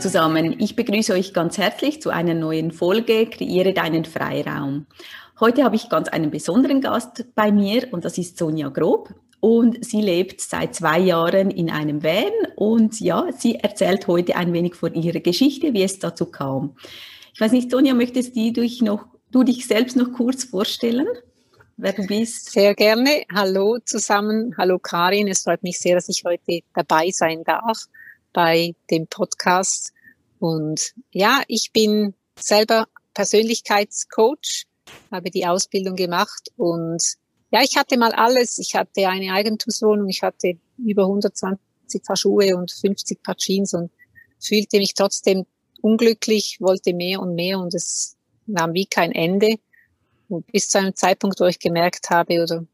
Zusammen, ich begrüße euch ganz herzlich zu einer neuen Folge Kreiere deinen Freiraum. Heute habe ich ganz einen besonderen Gast bei mir und das ist Sonja Grob und sie lebt seit zwei Jahren in einem Van und ja, sie erzählt heute ein wenig von ihrer Geschichte, wie es dazu kam. Ich weiß nicht, Sonja, möchtest du dich noch, du dich selbst noch kurz vorstellen? wer du bist. Sehr gerne. Hallo zusammen. Hallo Karin. Es freut mich sehr, dass ich heute dabei sein darf bei dem Podcast. Und ja, ich bin selber Persönlichkeitscoach, habe die Ausbildung gemacht und ja, ich hatte mal alles. Ich hatte eine Eigentumswohnung, ich hatte über 120 Paar Schuhe und 50 Paar Jeans und fühlte mich trotzdem unglücklich, wollte mehr und mehr und es nahm wie kein Ende. Und bis zu einem Zeitpunkt, wo ich gemerkt habe, oder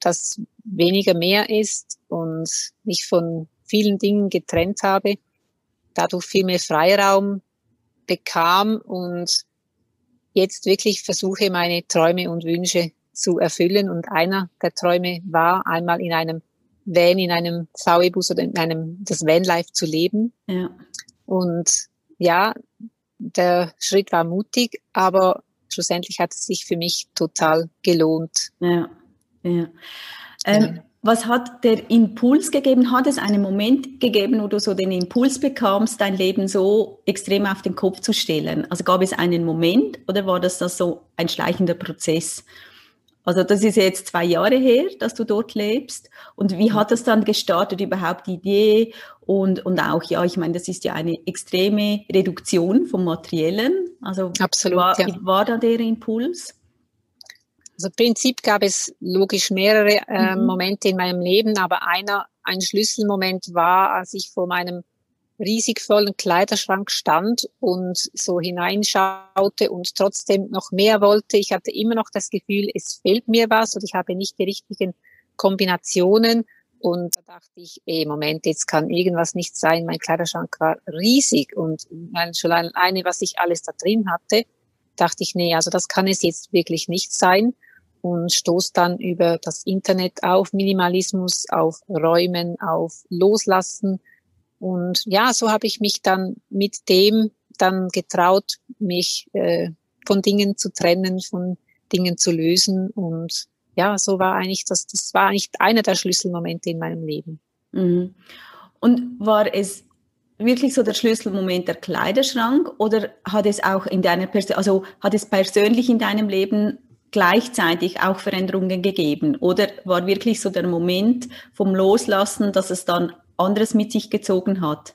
dass weniger mehr ist und mich von vielen Dingen getrennt habe, dadurch viel mehr Freiraum bekam und jetzt wirklich versuche, meine Träume und Wünsche zu erfüllen. Und einer der Träume war, einmal in einem Van, in einem VW-Bus oder in einem, das Vanlife zu leben. Ja. Und ja, der Schritt war mutig, aber schlussendlich hat es sich für mich total gelohnt. Ja, ja. Ähm, was hat der Impuls gegeben? Hat es einen Moment gegeben, wo du so den Impuls bekamst, dein Leben so extrem auf den Kopf zu stellen? Also gab es einen Moment oder war das, das so ein schleichender Prozess? Also das ist jetzt zwei Jahre her, dass du dort lebst. Und wie hat das dann gestartet, überhaupt die Idee? Und, und auch, ja, ich meine, das ist ja eine extreme Reduktion vom Materiellen. Also Absolut, war, ja. war da der Impuls? Also im Prinzip gab es logisch mehrere äh, mhm. Momente in meinem Leben, aber einer, ein Schlüsselmoment war, als ich vor meinem riesig vollen Kleiderschrank stand und so hineinschaute und trotzdem noch mehr wollte. Ich hatte immer noch das Gefühl, es fehlt mir was und ich habe nicht die richtigen Kombinationen. Und da dachte ich, ey, Moment, jetzt kann irgendwas nicht sein. Mein Kleiderschrank war riesig und schon alleine, was ich alles da drin hatte, dachte ich, nee, also das kann es jetzt wirklich nicht sein und stoß dann über das Internet auf Minimalismus, auf Räumen, auf Loslassen. Und ja, so habe ich mich dann mit dem dann getraut, mich äh, von Dingen zu trennen, von Dingen zu lösen. Und ja, so war eigentlich das, das war eigentlich einer der Schlüsselmomente in meinem Leben. Mhm. Und war es wirklich so der Schlüsselmoment der Kleiderschrank oder hat es auch in deiner Person, also hat es persönlich in deinem Leben gleichzeitig auch Veränderungen gegeben? Oder war wirklich so der Moment vom Loslassen, dass es dann anderes mit sich gezogen hat?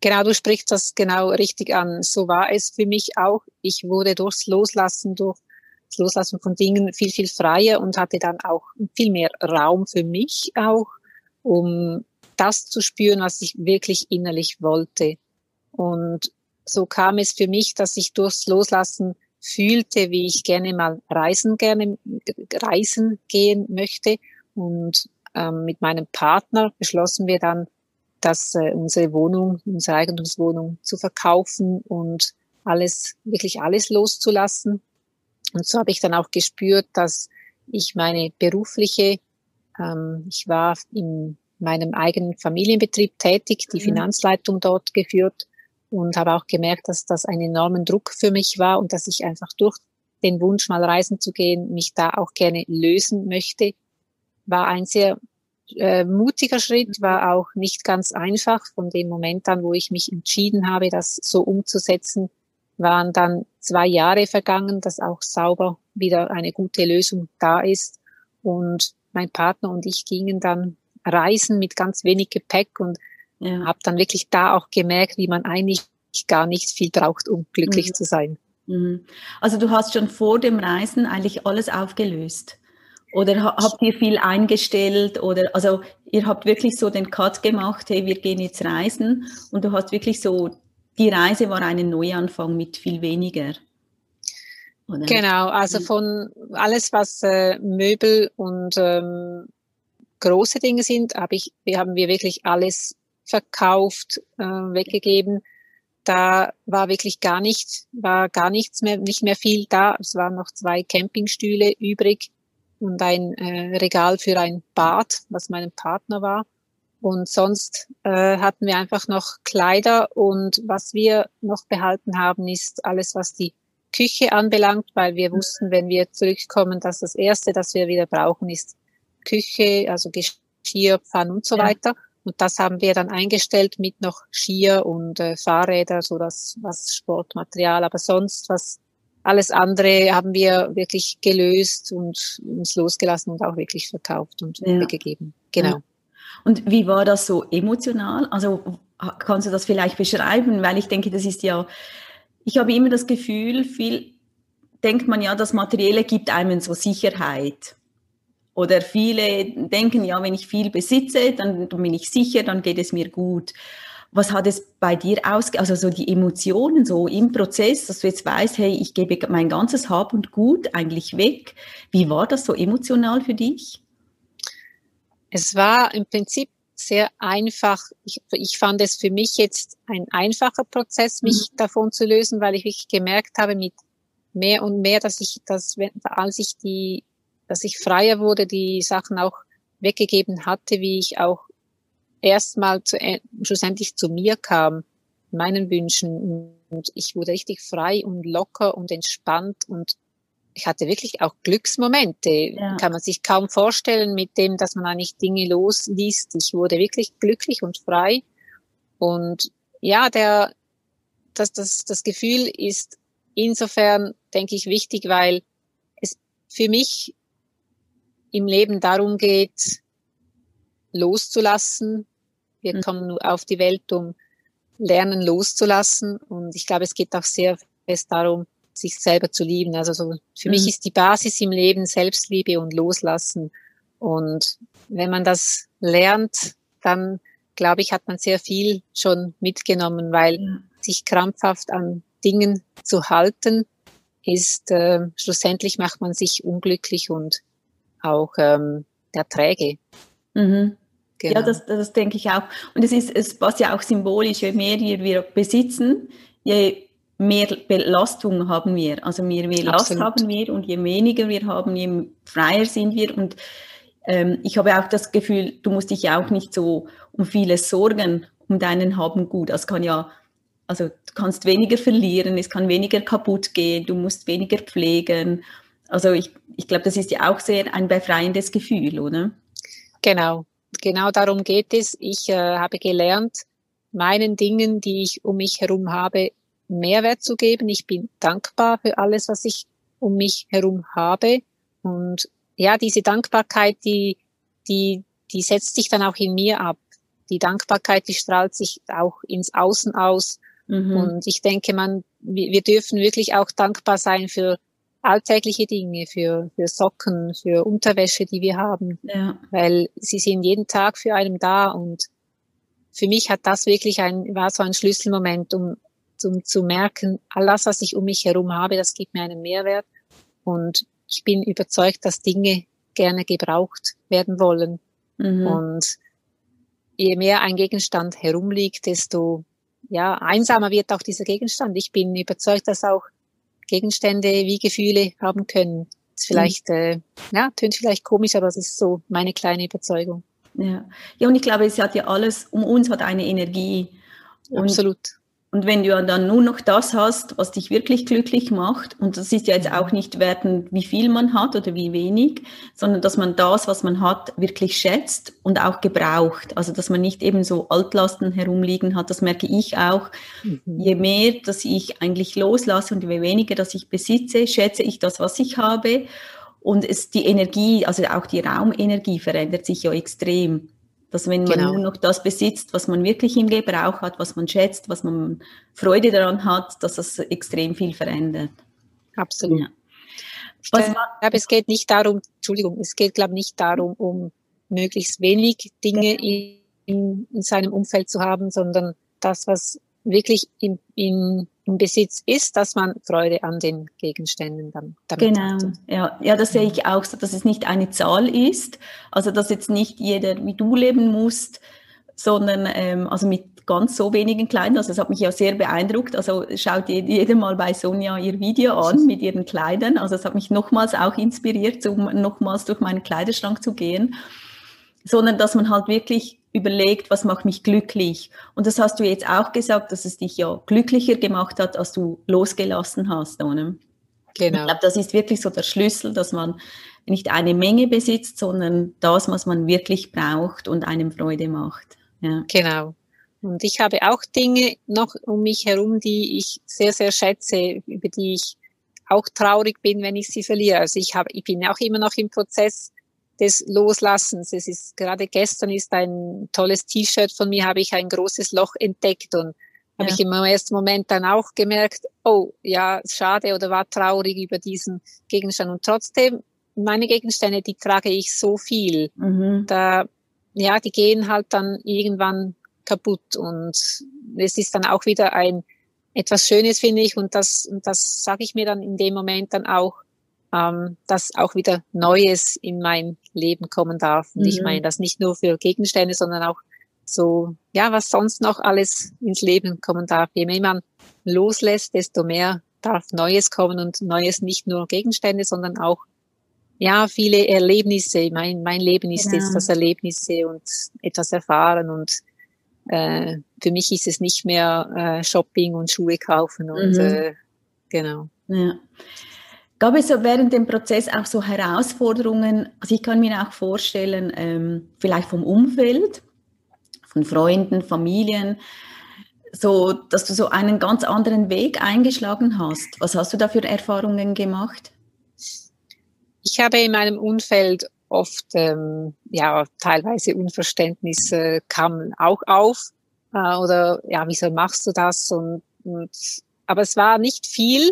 Genau, du sprichst das genau richtig an. So war es für mich auch. Ich wurde durchs Loslassen, durch das Loslassen von Dingen viel, viel freier und hatte dann auch viel mehr Raum für mich auch, um das zu spüren, was ich wirklich innerlich wollte. Und so kam es für mich, dass ich durchs Loslassen fühlte, wie ich gerne mal reisen gerne reisen gehen möchte und ähm, mit meinem Partner beschlossen wir dann, dass äh, unsere Wohnung, unsere Eigentumswohnung zu verkaufen und alles wirklich alles loszulassen. Und so habe ich dann auch gespürt, dass ich meine berufliche, ähm, ich war in meinem eigenen Familienbetrieb tätig, die mhm. Finanzleitung dort geführt und habe auch gemerkt, dass das einen enormen Druck für mich war und dass ich einfach durch den Wunsch, mal reisen zu gehen, mich da auch gerne lösen möchte. War ein sehr äh, mutiger Schritt, war auch nicht ganz einfach. Von dem Moment an, wo ich mich entschieden habe, das so umzusetzen, waren dann zwei Jahre vergangen, dass auch sauber wieder eine gute Lösung da ist. Und mein Partner und ich gingen dann reisen mit ganz wenig Gepäck und ja. Habe dann wirklich da auch gemerkt, wie man eigentlich gar nicht viel braucht, um glücklich mhm. zu sein. Mhm. Also du hast schon vor dem Reisen eigentlich alles aufgelöst. Oder habt ihr viel eingestellt? Oder also ihr habt wirklich so den Cut gemacht, hey, wir gehen jetzt reisen und du hast wirklich so, die Reise war ein Neuanfang mit viel weniger. Oder? Genau, also mhm. von alles, was äh, Möbel und ähm, große Dinge sind, hab ich, haben wir wirklich alles verkauft, äh, weggegeben. Da war wirklich gar nichts, war gar nichts mehr, nicht mehr viel da. Es waren noch zwei Campingstühle übrig und ein äh, Regal für ein Bad, was meinem Partner war. Und sonst äh, hatten wir einfach noch Kleider und was wir noch behalten haben, ist alles, was die Küche anbelangt, weil wir wussten, wenn wir zurückkommen, dass das Erste, das wir wieder brauchen, ist Küche, also Geschirr, Pfannen und so ja. weiter. Und das haben wir dann eingestellt mit noch Skier und äh, Fahrräder, so das was Sportmaterial. Aber sonst was alles andere haben wir wirklich gelöst und uns losgelassen und auch wirklich verkauft und ja. weggegeben. Genau. Ja. Und wie war das so emotional? Also kannst du das vielleicht beschreiben? Weil ich denke, das ist ja, ich habe immer das Gefühl, viel denkt man ja, das Materielle gibt einem so Sicherheit. Oder viele denken, ja, wenn ich viel besitze, dann bin ich sicher, dann geht es mir gut. Was hat es bei dir aus, also so die Emotionen so im Prozess, dass du jetzt weißt, hey, ich gebe mein ganzes Hab und Gut eigentlich weg. Wie war das so emotional für dich? Es war im Prinzip sehr einfach. Ich, ich fand es für mich jetzt ein einfacher Prozess, mich mhm. davon zu lösen, weil ich wirklich gemerkt habe mit mehr und mehr, dass ich das, als ich die, dass ich freier wurde, die Sachen auch weggegeben hatte, wie ich auch erstmal zu, schlussendlich zu mir kam, meinen Wünschen und ich wurde richtig frei und locker und entspannt und ich hatte wirklich auch Glücksmomente. Ja. Kann man sich kaum vorstellen mit dem, dass man eigentlich Dinge losliest. Ich wurde wirklich glücklich und frei. Und ja, der, das, das, das Gefühl ist insofern, denke ich, wichtig, weil es für mich im Leben darum geht, loszulassen. Wir mhm. kommen nur auf die Welt, um lernen loszulassen. Und ich glaube, es geht auch sehr fest darum, sich selber zu lieben. Also so, für mhm. mich ist die Basis im Leben Selbstliebe und Loslassen. Und wenn man das lernt, dann glaube ich, hat man sehr viel schon mitgenommen, weil mhm. sich krampfhaft an Dingen zu halten, ist äh, schlussendlich macht man sich unglücklich und auch ähm, der träge. Mhm. Genau. Ja, das, das denke ich auch. Und es ist, es passt ja auch symbolisch, je mehr wir besitzen, je mehr Belastung haben wir. Also je mehr Last haben wir und je weniger wir haben, je freier sind wir. Und ähm, ich habe auch das Gefühl, du musst dich ja auch nicht so um vieles sorgen, um deinen Haben gut. Das kann ja, also du kannst weniger verlieren, es kann weniger kaputt gehen, du musst weniger pflegen. Also ich, ich glaube, das ist ja auch sehr ein befreiendes Gefühl, oder? Genau, genau darum geht es. Ich äh, habe gelernt, meinen Dingen, die ich um mich herum habe, Mehrwert zu geben. Ich bin dankbar für alles, was ich um mich herum habe. Und ja, diese Dankbarkeit, die, die, die setzt sich dann auch in mir ab. Die Dankbarkeit, die strahlt sich auch ins Außen aus. Mhm. Und ich denke, man, wir, wir dürfen wirklich auch dankbar sein für alltägliche Dinge, für, für Socken, für Unterwäsche, die wir haben, ja. weil sie sind jeden Tag für einen da und für mich hat das wirklich ein, war so ein Schlüsselmoment, um um zu merken, alles, was ich um mich herum habe, das gibt mir einen Mehrwert. Und ich bin überzeugt, dass Dinge gerne gebraucht werden wollen. Mhm. Und je mehr ein Gegenstand herumliegt, desto ja, einsamer wird auch dieser Gegenstand. Ich bin überzeugt, dass auch Gegenstände wie Gefühle haben können. Das vielleicht, mhm. äh, ja, tönt vielleicht komisch, aber das ist so meine kleine Überzeugung. Ja. ja, und ich glaube, es hat ja alles, um uns hat eine Energie. Und Absolut. Und wenn du dann nur noch das hast, was dich wirklich glücklich macht, und das ist ja jetzt auch nicht wertend, wie viel man hat oder wie wenig, sondern dass man das, was man hat, wirklich schätzt und auch gebraucht. Also dass man nicht eben so Altlasten herumliegen hat, das merke ich auch. Mhm. Je mehr, dass ich eigentlich loslasse und je weniger, dass ich besitze, schätze ich das, was ich habe. Und es, die Energie, also auch die Raumenergie verändert sich ja extrem. Dass wenn man genau. nur noch das besitzt, was man wirklich im Gebrauch hat, was man schätzt, was man Freude daran hat, dass das extrem viel verändert. Absolut. Ja. Was ich glaube, es geht nicht darum, Entschuldigung, es geht, glaube ich, nicht darum, um möglichst wenig Dinge in, in seinem Umfeld zu haben, sondern das, was wirklich in, in, im Besitz ist, dass man Freude an den Gegenständen dann damit Genau, hat. ja, ja, das sehe ich auch so, dass es nicht eine Zahl ist, also dass jetzt nicht jeder wie du leben muss, sondern ähm, also mit ganz so wenigen Kleidern. Also das hat mich ja sehr beeindruckt. Also schaut jeder mal bei Sonja ihr Video an mit ihren Kleidern. Also es hat mich nochmals auch inspiriert, um nochmals durch meinen Kleiderschrank zu gehen. Sondern dass man halt wirklich überlegt, was macht mich glücklich. Und das hast du jetzt auch gesagt, dass es dich ja glücklicher gemacht hat, als du losgelassen hast, oder? Genau. Ich glaube, das ist wirklich so der Schlüssel, dass man nicht eine Menge besitzt, sondern das, was man wirklich braucht und einem Freude macht. Ja. Genau. Und ich habe auch Dinge noch um mich herum, die ich sehr, sehr schätze, über die ich auch traurig bin, wenn ich sie verliere. Also ich habe, ich bin auch immer noch im Prozess des Loslassens. Es ist gerade gestern ist ein tolles T-Shirt von mir, habe ich ein großes Loch entdeckt und ja. habe ich im ersten Moment dann auch gemerkt, oh ja, schade oder war traurig über diesen Gegenstand. Und trotzdem, meine Gegenstände, die trage ich so viel. Mhm. Da, ja, die gehen halt dann irgendwann kaputt und es ist dann auch wieder ein etwas Schönes, finde ich, und das, und das sage ich mir dann in dem Moment dann auch, ähm, dass auch wieder Neues in mein Leben kommen darf. Und mhm. ich meine das nicht nur für Gegenstände, sondern auch so, ja, was sonst noch alles ins Leben kommen darf. Je mehr man loslässt, desto mehr darf Neues kommen und Neues nicht nur Gegenstände, sondern auch ja, viele Erlebnisse. Mein, mein Leben ist genau. jetzt das Erlebnisse und etwas erfahren und äh, für mich ist es nicht mehr äh, Shopping und Schuhe kaufen und mhm. äh, genau. Ja. Gab es so während dem Prozess auch so Herausforderungen? Also ich kann mir auch vorstellen, ähm, vielleicht vom Umfeld, von Freunden, Familien, so, dass du so einen ganz anderen Weg eingeschlagen hast. Was hast du da für Erfahrungen gemacht? Ich habe in meinem Umfeld oft, ähm, ja, teilweise Unverständnis äh, kam auch auf. Äh, oder, ja, wieso machst du das? Und, und, aber es war nicht viel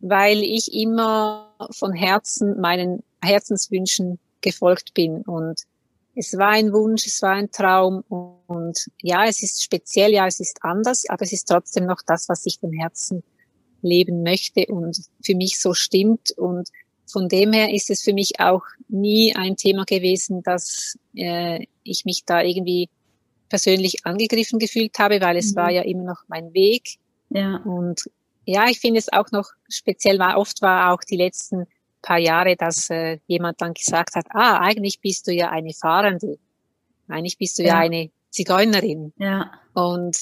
weil ich immer von Herzen meinen Herzenswünschen gefolgt bin. Und es war ein Wunsch, es war ein Traum. Und ja, es ist speziell, ja, es ist anders, aber es ist trotzdem noch das, was ich von Herzen leben möchte und für mich so stimmt. Und von dem her ist es für mich auch nie ein Thema gewesen, dass äh, ich mich da irgendwie persönlich angegriffen gefühlt habe, weil es mhm. war ja immer noch mein Weg. Ja. Und ja, ich finde es auch noch speziell, war oft war auch die letzten paar Jahre, dass äh, jemand dann gesagt hat, ah, eigentlich bist du ja eine Fahrende. Eigentlich bist du ja, ja eine Zigeunerin. Ja. Und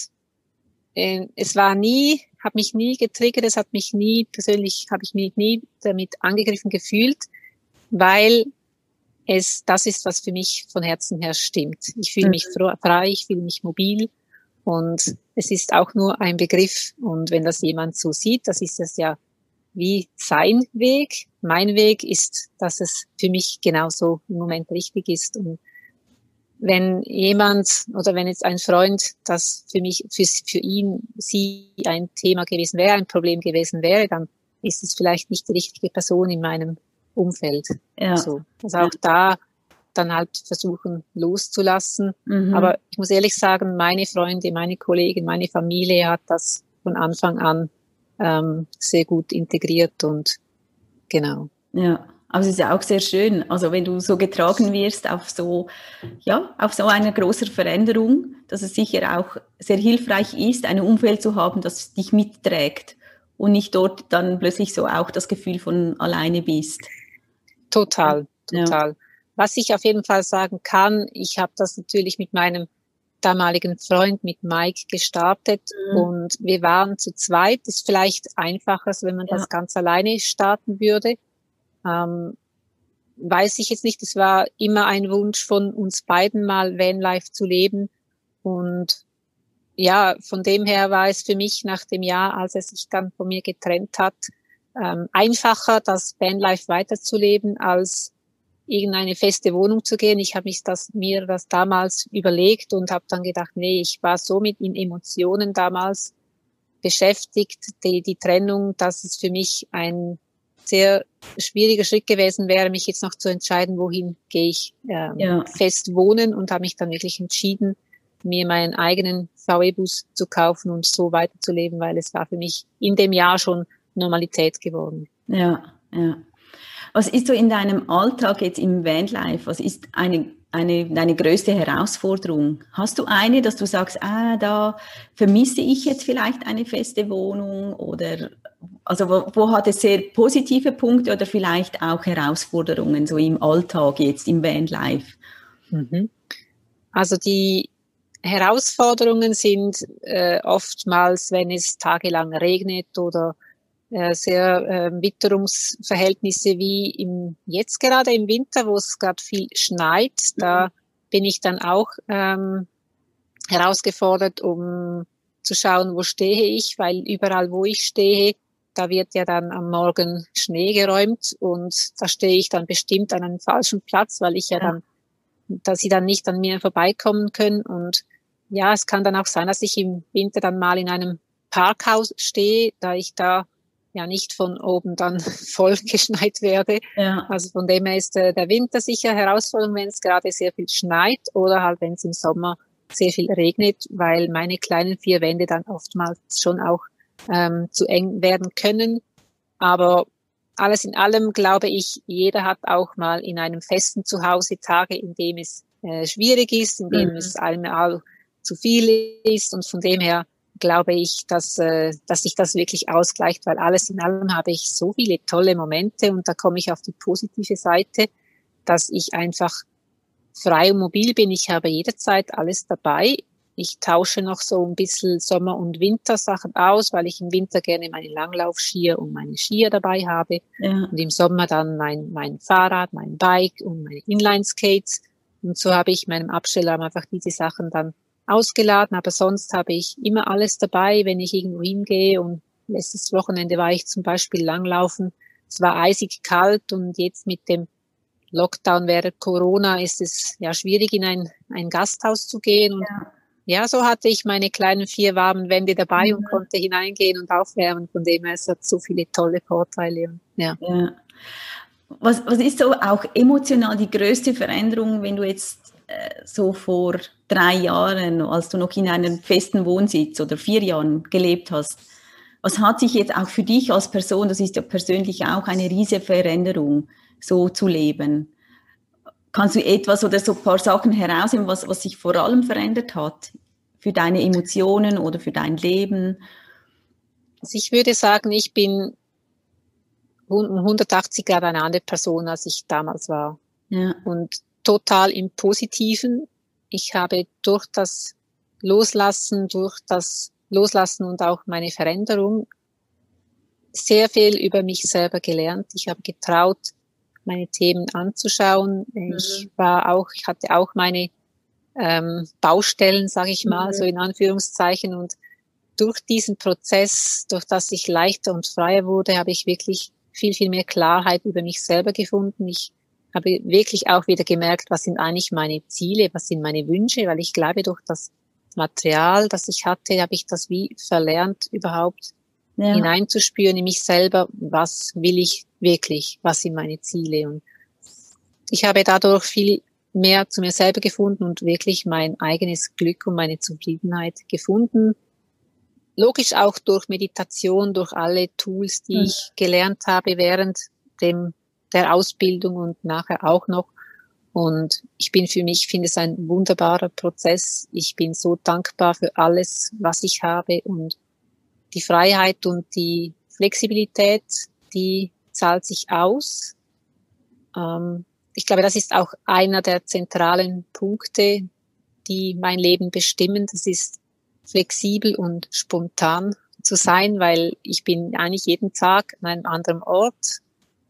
äh, es war nie, hat mich nie getriggert, es hat mich nie, persönlich habe ich mich nie damit angegriffen gefühlt, weil es das ist, was für mich von Herzen her stimmt. Ich fühle mhm. mich frei, ich fühle mich mobil und es ist auch nur ein Begriff. Und wenn das jemand so sieht, das ist es ja wie sein Weg. Mein Weg ist, dass es für mich genauso im Moment richtig ist. Und wenn jemand oder wenn jetzt ein Freund das für mich, für, für ihn, sie ein Thema gewesen wäre, ein Problem gewesen wäre, dann ist es vielleicht nicht die richtige Person in meinem Umfeld. Ja. So. Also auch da dann halt versuchen loszulassen. Mhm. Aber ich muss ehrlich sagen, meine Freunde, meine Kollegen, meine Familie hat das von Anfang an ähm, sehr gut integriert und genau. Ja. Aber es ist ja auch sehr schön, also wenn du so getragen wirst auf so, ja, auf so eine große Veränderung, dass es sicher auch sehr hilfreich ist, ein Umfeld zu haben, das dich mitträgt und nicht dort dann plötzlich so auch das Gefühl von alleine bist. Total, total. Ja. Was ich auf jeden Fall sagen kann, ich habe das natürlich mit meinem damaligen Freund, mit Mike, gestartet mhm. und wir waren zu zweit. Ist vielleicht einfacher, als wenn man ja. das ganz alleine starten würde. Ähm, weiß ich jetzt nicht. Es war immer ein Wunsch von uns beiden mal Vanlife zu leben und ja, von dem her war es für mich nach dem Jahr, als er sich dann von mir getrennt hat, ähm, einfacher, das Vanlife weiterzuleben, als irgendeine feste Wohnung zu gehen. Ich habe mich das, mir das damals überlegt und habe dann gedacht, nee, ich war so mit in Emotionen damals beschäftigt, die, die Trennung, dass es für mich ein sehr schwieriger Schritt gewesen wäre, mich jetzt noch zu entscheiden, wohin gehe ich ähm, ja. fest wohnen und habe mich dann wirklich entschieden, mir meinen eigenen VW-Bus zu kaufen und so weiterzuleben, weil es war für mich in dem Jahr schon Normalität geworden. Ja, ja. Was ist so in deinem Alltag jetzt im Vanlife? Was ist eine, eine, deine größte Herausforderung? Hast du eine, dass du sagst, ah, da vermisse ich jetzt vielleicht eine feste Wohnung oder also wo, wo hat es sehr positive Punkte oder vielleicht auch Herausforderungen so im Alltag jetzt im Vanlife? Mhm. Also die Herausforderungen sind äh, oftmals, wenn es tagelang regnet oder sehr äh, Witterungsverhältnisse wie im, jetzt gerade im Winter, wo es gerade viel schneit. Da mhm. bin ich dann auch ähm, herausgefordert, um zu schauen, wo stehe ich, weil überall, wo ich stehe, da wird ja dann am Morgen Schnee geräumt und da stehe ich dann bestimmt an einem falschen Platz, weil ich ja, ja. dann, dass sie dann nicht an mir vorbeikommen können. Und ja, es kann dann auch sein, dass ich im Winter dann mal in einem Parkhaus stehe, da ich da ja nicht von oben dann voll geschneit werde. Ja. Also von dem her ist äh, der Winter sicher Herausforderung, wenn es gerade sehr viel schneit oder halt wenn es im Sommer sehr viel regnet, weil meine kleinen vier Wände dann oftmals schon auch ähm, zu eng werden können. Aber alles in allem glaube ich, jeder hat auch mal in einem festen Zuhause Tage, in dem es äh, schwierig ist, in dem mhm. es einmal zu viel ist und von dem her glaube ich, dass, äh, dass sich das wirklich ausgleicht, weil alles in allem habe ich so viele tolle Momente und da komme ich auf die positive Seite, dass ich einfach frei und mobil bin. Ich habe jederzeit alles dabei. Ich tausche noch so ein bisschen Sommer- und Wintersachen aus, weil ich im Winter gerne meine Langlaufskier und meine Skier dabei habe. Ja. Und im Sommer dann mein, mein Fahrrad, mein Bike und meine Inline-Skates. Und so habe ich meinem Absteller einfach diese Sachen dann ausgeladen, aber sonst habe ich immer alles dabei, wenn ich irgendwo hingehe und letztes Wochenende war ich zum Beispiel langlaufen. Es war eisig kalt und jetzt mit dem Lockdown während Corona ist es ja schwierig, in ein, ein Gasthaus zu gehen. Und ja. ja so hatte ich meine kleinen vier warmen Wände dabei mhm. und konnte hineingehen und aufwärmen. Von dem her, es hat so viele tolle Vorteile. Ja. ja. Was, was ist so auch emotional die größte Veränderung, wenn du jetzt so vor drei Jahren, als du noch in einem festen Wohnsitz oder vier Jahren gelebt hast, was hat sich jetzt auch für dich als Person, das ist ja persönlich auch eine riesige Veränderung, so zu leben? Kannst du etwas oder so ein paar Sachen herausheben, was, was sich vor allem verändert hat für deine Emotionen oder für dein Leben? Also ich würde sagen, ich bin 180 Grad eine andere Person, als ich damals war. Ja. Und total im Positiven. Ich habe durch das Loslassen, durch das Loslassen und auch meine Veränderung sehr viel über mich selber gelernt. Ich habe getraut, meine Themen anzuschauen. Mhm. Ich war auch, ich hatte auch meine ähm, Baustellen, sage ich mal, mhm. so in Anführungszeichen. Und durch diesen Prozess, durch das ich leichter und freier wurde, habe ich wirklich viel, viel mehr Klarheit über mich selber gefunden. Ich habe wirklich auch wieder gemerkt, was sind eigentlich meine Ziele, was sind meine Wünsche, weil ich glaube, durch das Material, das ich hatte, habe ich das wie verlernt, überhaupt ja. hineinzuspüren in mich selber, was will ich wirklich, was sind meine Ziele. Und ich habe dadurch viel mehr zu mir selber gefunden und wirklich mein eigenes Glück und meine Zufriedenheit gefunden. Logisch auch durch Meditation, durch alle Tools, die mhm. ich gelernt habe während dem der Ausbildung und nachher auch noch. Und ich bin für mich, finde es ein wunderbarer Prozess. Ich bin so dankbar für alles, was ich habe und die Freiheit und die Flexibilität, die zahlt sich aus. Ähm, ich glaube, das ist auch einer der zentralen Punkte, die mein Leben bestimmen. Das ist flexibel und spontan zu sein, weil ich bin eigentlich jeden Tag an einem anderen Ort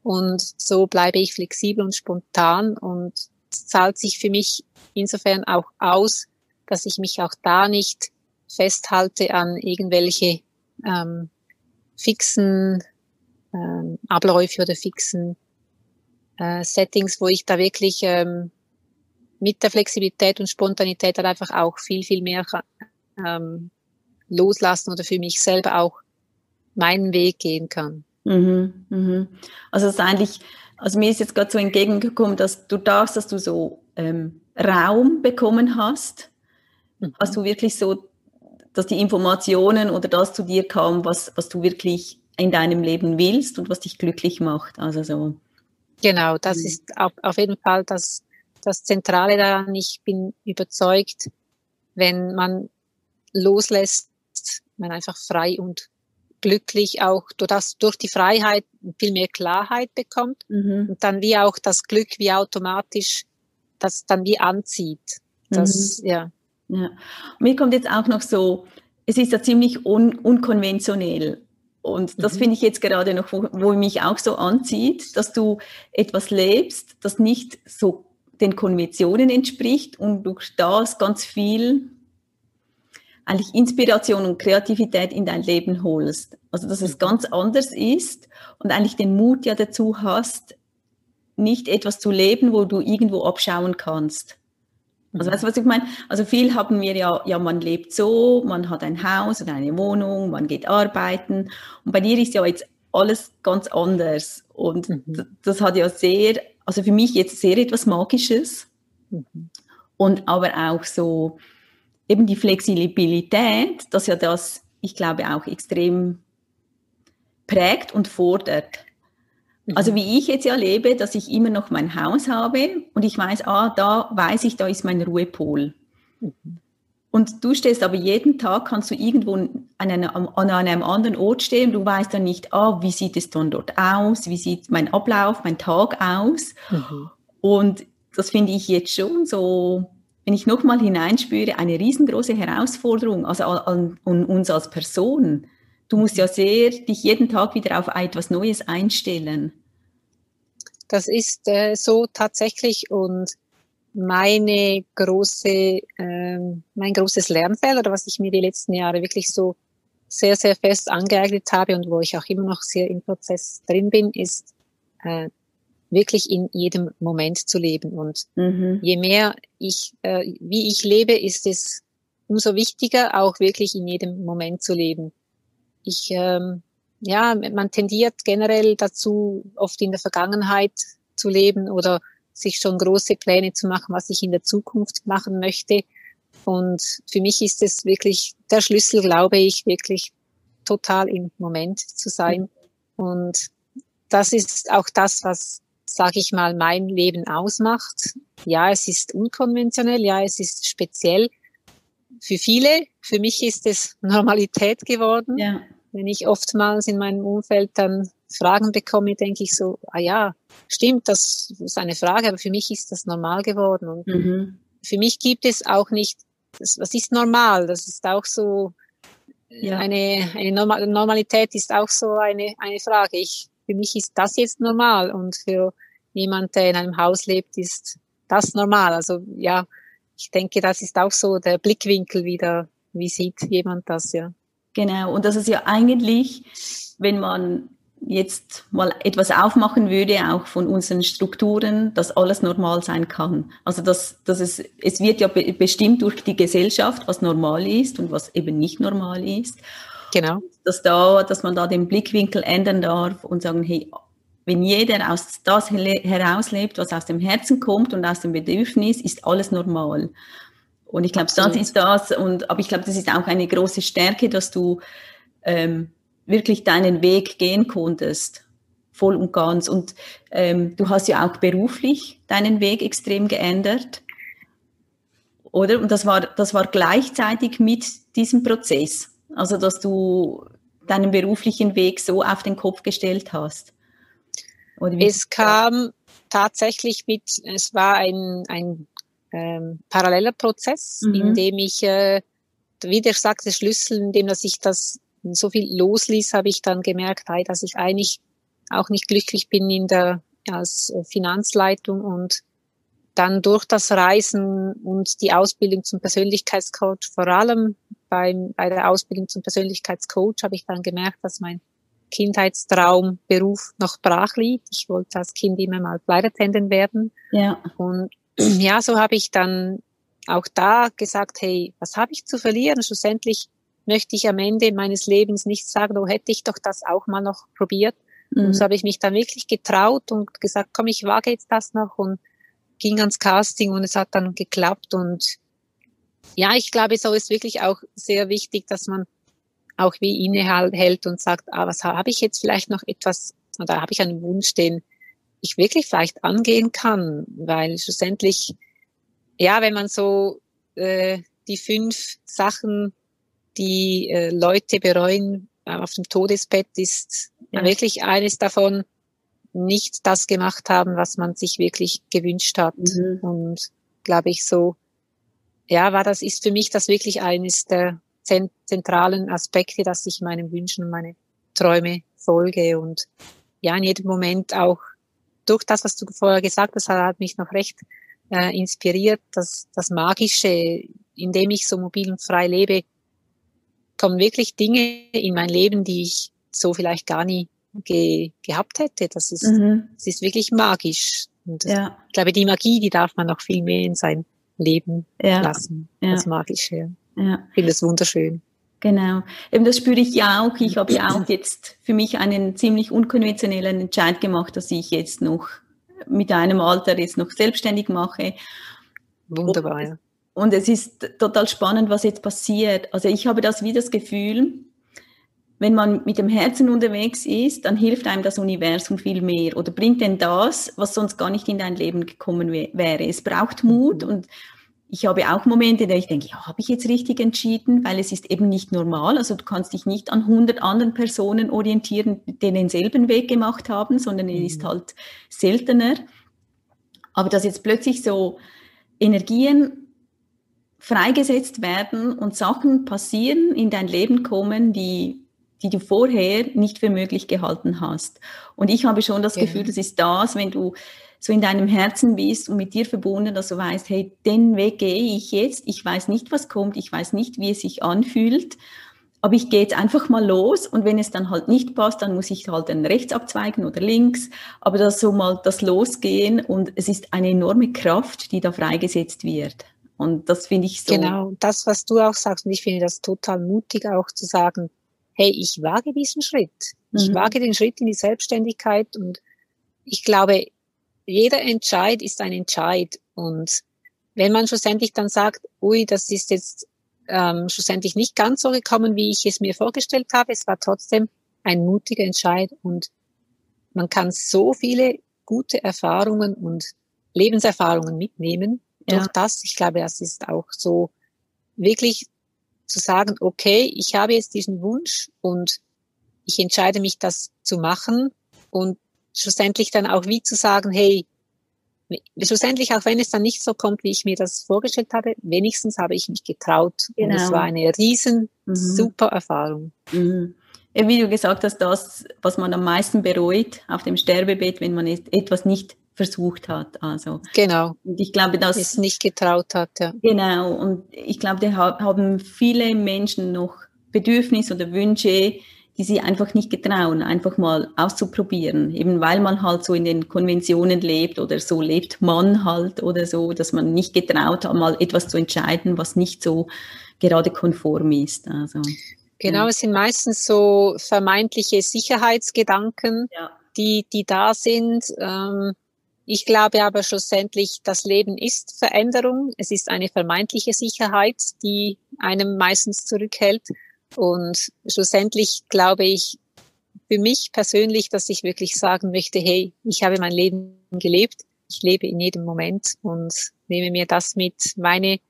und so bleibe ich flexibel und spontan und zahlt sich für mich insofern auch aus, dass ich mich auch da nicht festhalte an irgendwelche ähm, fixen ähm, Abläufe oder fixen äh, Settings, wo ich da wirklich ähm, mit der Flexibilität und Spontanität dann einfach auch viel, viel mehr ähm, loslassen oder für mich selber auch meinen Weg gehen kann. Mhm, mhm. Also es ist eigentlich, also mir ist jetzt gerade so entgegengekommen, dass du darfst, dass du so ähm, Raum bekommen hast, mhm. hast du wirklich so, dass die Informationen oder das zu dir kam, was, was du wirklich in deinem Leben willst und was dich glücklich macht. Also so. Genau, das mhm. ist auf, auf jeden Fall das, das Zentrale daran. Ich bin überzeugt, wenn man loslässt, man einfach frei und glücklich auch durch, das, durch die Freiheit viel mehr Klarheit bekommt mhm. und dann wie auch das Glück wie automatisch das dann wie anzieht. Das, mhm. ja. ja. Mir kommt jetzt auch noch so, es ist ja ziemlich un unkonventionell. Und das mhm. finde ich jetzt gerade noch, wo, wo mich auch so anzieht, dass du etwas lebst, das nicht so den Konventionen entspricht und durch das ganz viel eigentlich Inspiration und Kreativität in dein Leben holst. Also dass es mhm. ganz anders ist und eigentlich den Mut ja dazu hast, nicht etwas zu leben, wo du irgendwo abschauen kannst. Also weißt du, was ich meine? Also viel haben wir ja, ja, man lebt so, man hat ein Haus oder eine Wohnung, man geht arbeiten. Und bei dir ist ja jetzt alles ganz anders. Und mhm. das hat ja sehr, also für mich jetzt sehr etwas Magisches. Mhm. Und aber auch so, eben die Flexibilität, das ja das, ich glaube, auch extrem prägt und fordert. Also mhm. wie ich jetzt ja lebe, dass ich immer noch mein Haus habe und ich weiß, ah, da weiß ich, da ist mein Ruhepol. Mhm. Und du stehst aber jeden Tag, kannst du irgendwo an einem, an einem anderen Ort stehen, du weißt dann nicht, ah, wie sieht es dann dort aus, wie sieht mein Ablauf, mein Tag aus. Mhm. Und das finde ich jetzt schon so, wenn ich nochmal hineinspüre, eine riesengroße Herausforderung, also an, an, uns als Person. Du musst ja sehr dich jeden Tag wieder auf etwas Neues einstellen. Das ist äh, so tatsächlich und meine große, äh, mein großes Lernfeld oder was ich mir die letzten Jahre wirklich so sehr, sehr fest angeeignet habe und wo ich auch immer noch sehr im Prozess drin bin, ist äh, wirklich in jedem Moment zu leben. Und mhm. je mehr ich, äh, wie ich lebe, ist es umso wichtiger, auch wirklich in jedem Moment zu leben. Ich, ähm, ja, man tendiert generell dazu, oft in der Vergangenheit zu leben oder sich schon große Pläne zu machen, was ich in der Zukunft machen möchte. Und für mich ist es wirklich der Schlüssel, glaube ich, wirklich total im Moment zu sein. Und das ist auch das, was sage ich mal, mein Leben ausmacht. Ja, es ist unkonventionell, ja, es ist speziell. Für viele, für mich ist es Normalität geworden. Ja. Wenn ich oftmals in meinem Umfeld dann Fragen bekomme, denke ich so, ah ja, stimmt, das ist eine Frage, aber für mich ist das normal geworden. Und mhm. für mich gibt es auch nicht, das, was ist normal? Das ist auch so, ja. eine, eine Normalität ist auch so eine, eine Frage. Ich für mich ist das jetzt normal und für jemand, der in einem Haus lebt, ist das normal. Also ja, ich denke, das ist auch so der Blickwinkel wieder, wie sieht jemand das, ja. Genau, und das ist ja eigentlich, wenn man jetzt mal etwas aufmachen würde, auch von unseren Strukturen, dass alles normal sein kann. Also dass, dass es, es wird ja bestimmt durch die Gesellschaft, was normal ist und was eben nicht normal ist. Genau. Dass da, dass man da den Blickwinkel ändern darf und sagen, hey, wenn jeder aus das herauslebt, was aus dem Herzen kommt und aus dem Bedürfnis, ist alles normal. Und ich glaube, das ist das. Und aber ich glaube, das ist auch eine große Stärke, dass du ähm, wirklich deinen Weg gehen konntest, voll und ganz. Und ähm, du hast ja auch beruflich deinen Weg extrem geändert, oder? Und das war das war gleichzeitig mit diesem Prozess. Also, dass du deinen beruflichen Weg so auf den Kopf gestellt hast? es kam tatsächlich mit, es war ein, ein ähm, paralleler Prozess, mhm. in dem ich, äh, wie der sagte, Schlüssel, in dem dass ich das so viel losließ, habe ich dann gemerkt, hey, dass ich eigentlich auch nicht glücklich bin in der als Finanzleitung und dann durch das Reisen und die Ausbildung zum Persönlichkeitscoach, vor allem beim, bei der Ausbildung zum Persönlichkeitscoach, habe ich dann gemerkt, dass mein Kindheitstraum, Beruf noch brach liegt. Ich wollte als Kind immer mal Flight werden. Ja. Und ja, so habe ich dann auch da gesagt, hey, was habe ich zu verlieren? Schlussendlich möchte ich am Ende meines Lebens nicht sagen, oh, hätte ich doch das auch mal noch probiert. Mhm. Und so habe ich mich dann wirklich getraut und gesagt, komm, ich wage jetzt das noch und ging ans Casting und es hat dann geklappt und ja, ich glaube, so ist wirklich auch sehr wichtig, dass man auch wie innehält und sagt, ah, was habe ich jetzt vielleicht noch etwas oder habe ich einen Wunsch, den ich wirklich vielleicht angehen kann, weil schlussendlich, ja, wenn man so äh, die fünf Sachen, die äh, Leute bereuen auf dem Todesbett, ist ja. wirklich eines davon, nicht das gemacht haben, was man sich wirklich gewünscht hat. Mhm. Und glaube ich so, ja, war das, ist für mich das wirklich eines der zentralen Aspekte, dass ich meinen Wünschen und meine Träume folge und ja, in jedem Moment auch durch das, was du vorher gesagt hast, hat mich noch recht äh, inspiriert, dass das Magische, indem ich so mobil und frei lebe, kommen wirklich Dinge in mein Leben, die ich so vielleicht gar nie ge gehabt hätte. Das ist, mhm. das ist wirklich magisch. Und ja. ich glaube, die Magie, die darf man noch viel mehr in sein Leben ja. lassen. Ja. Das Magische. Ja. Ich finde es wunderschön. Genau. Eben das spüre ich ja auch. Ich habe ja auch jetzt für mich einen ziemlich unkonventionellen Entscheid gemacht, dass ich jetzt noch mit einem Alter jetzt noch selbstständig mache. Wunderbar, ja. Und es ist total spannend, was jetzt passiert. Also ich habe das wie das Gefühl, wenn man mit dem Herzen unterwegs ist, dann hilft einem das Universum viel mehr oder bringt denn das, was sonst gar nicht in dein Leben gekommen wäre. Es braucht Mut mhm. und ich habe auch Momente, in denen ich denke, ja, habe ich jetzt richtig entschieden, weil es ist eben nicht normal. Also du kannst dich nicht an 100 anderen Personen orientieren, die denselben Weg gemacht haben, sondern es ist mhm. halt seltener. Aber dass jetzt plötzlich so Energien freigesetzt werden und Sachen passieren, in dein Leben kommen, die die du vorher nicht für möglich gehalten hast. Und ich habe schon das ja. Gefühl, das ist das, wenn du so in deinem Herzen bist und mit dir verbunden, dass du weißt, hey, den Weg gehe ich jetzt. Ich weiß nicht, was kommt. Ich weiß nicht, wie es sich anfühlt. Aber ich gehe jetzt einfach mal los und wenn es dann halt nicht passt, dann muss ich halt dann rechts abzweigen oder links. Aber das so mal das Losgehen und es ist eine enorme Kraft, die da freigesetzt wird. Und das finde ich so. Genau, das, was du auch sagst, und ich finde das total mutig auch zu sagen, hey, ich wage diesen Schritt. Ich mhm. wage den Schritt in die Selbstständigkeit und ich glaube, jeder Entscheid ist ein Entscheid. Und wenn man schlussendlich dann sagt, ui, das ist jetzt ähm, schlussendlich nicht ganz so gekommen, wie ich es mir vorgestellt habe, es war trotzdem ein mutiger Entscheid und man kann so viele gute Erfahrungen und Lebenserfahrungen mitnehmen. Ja. Durch das, ich glaube, das ist auch so wirklich zu sagen, okay, ich habe jetzt diesen Wunsch und ich entscheide mich, das zu machen und schlussendlich dann auch wie zu sagen, hey, schlussendlich auch wenn es dann nicht so kommt, wie ich mir das vorgestellt habe, wenigstens habe ich mich getraut. Genau. Und es genau. war eine riesen mhm. super Erfahrung. Mhm. Wie du gesagt hast, das, was man am meisten bereut auf dem Sterbebett, wenn man etwas nicht versucht hat. Also genau. Und ich glaube, dass es nicht getraut hat. Ja. Genau. Und ich glaube, da haben viele Menschen noch Bedürfnisse oder Wünsche, die sie einfach nicht getrauen, einfach mal auszuprobieren. Eben weil man halt so in den Konventionen lebt oder so lebt man halt oder so, dass man nicht getraut hat, mal etwas zu entscheiden, was nicht so gerade konform ist. Also, genau, ja. es sind meistens so vermeintliche Sicherheitsgedanken, ja. die, die da sind. Ähm, ich glaube aber schlussendlich, das Leben ist Veränderung. Es ist eine vermeintliche Sicherheit, die einem meistens zurückhält. Und schlussendlich glaube ich für mich persönlich, dass ich wirklich sagen möchte, hey, ich habe mein Leben gelebt. Ich lebe in jedem Moment und nehme mir das mit, meine,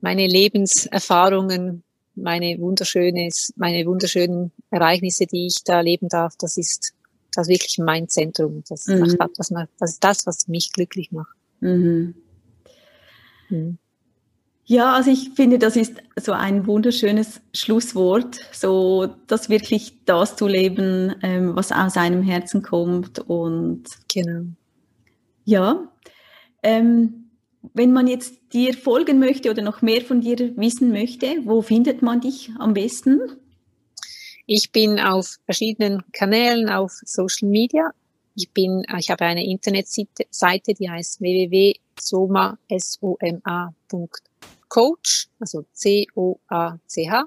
meine Lebenserfahrungen, meine wunderschönes, meine wunderschönen Ereignisse, die ich da leben darf. Das ist das ist wirklich mein Zentrum. Das, mhm. macht, das, das ist das, was mich glücklich macht. Mhm. Mhm. Ja, also ich finde, das ist so ein wunderschönes Schlusswort, so das wirklich das zu leben, ähm, was aus einem Herzen kommt und genau. Ja, ähm, wenn man jetzt dir folgen möchte oder noch mehr von dir wissen möchte, wo findet man dich am besten? Ich bin auf verschiedenen Kanälen auf Social Media. Ich bin, ich habe eine Internetseite, die heißt www.soma.coach, also C-O-A-C-H.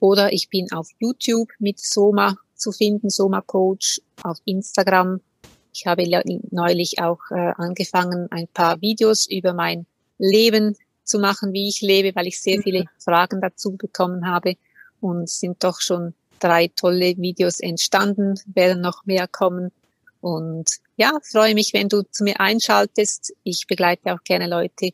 Oder ich bin auf YouTube mit Soma zu finden, Soma Coach, auf Instagram. Ich habe neulich auch äh, angefangen, ein paar Videos über mein Leben zu machen, wie ich lebe, weil ich sehr mhm. viele Fragen dazu bekommen habe und sind doch schon drei tolle Videos entstanden, werden noch mehr kommen. Und ja, freue mich, wenn du zu mir einschaltest. Ich begleite auch gerne Leute,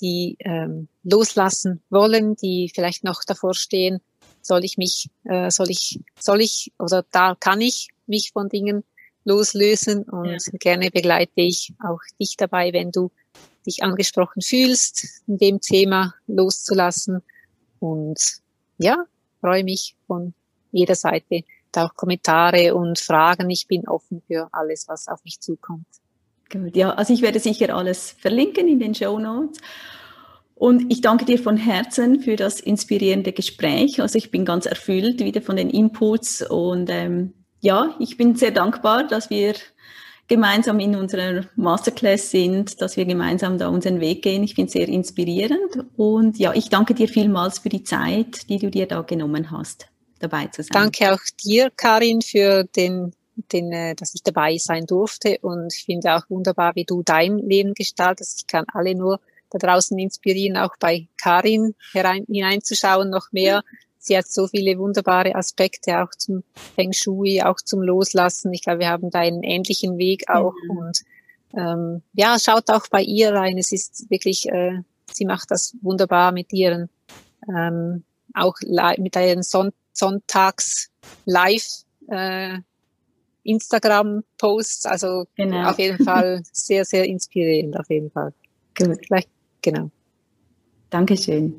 die ähm, loslassen wollen, die vielleicht noch davor stehen, soll ich mich, äh, soll ich, soll ich oder da kann ich mich von Dingen loslösen und ja. gerne begleite ich auch dich dabei, wenn du dich angesprochen fühlst, in dem Thema loszulassen. Und ja, freue mich von jeder Seite auch Kommentare und Fragen. Ich bin offen für alles, was auf mich zukommt. Gut, ja, also ich werde sicher alles verlinken in den Show Notes. Und ich danke dir von Herzen für das inspirierende Gespräch. Also ich bin ganz erfüllt wieder von den Inputs und ähm, ja, ich bin sehr dankbar, dass wir gemeinsam in unserer Masterclass sind, dass wir gemeinsam da unseren Weg gehen. Ich finde es sehr inspirierend und ja, ich danke dir vielmals für die Zeit, die du dir da genommen hast, dabei zu sein. Danke auch dir, Karin, für den, den äh, dass ich dabei sein durfte und ich finde auch wunderbar, wie du dein Leben gestaltest. Ich kann alle nur da draußen inspirieren, auch bei Karin herein, hineinzuschauen, noch mehr. Sie hat so viele wunderbare Aspekte auch zum Feng Shui, auch zum Loslassen. Ich glaube, wir haben da einen ähnlichen Weg auch mhm. und ähm, ja, schaut auch bei ihr rein. Es ist wirklich, äh, sie macht das wunderbar mit ihren ähm, auch mit ihren Son Sonntags Live äh, Instagram Posts. Also genau. auf jeden Fall sehr sehr inspirierend auf jeden Fall. Gut. Vielleicht Genau. Dankeschön.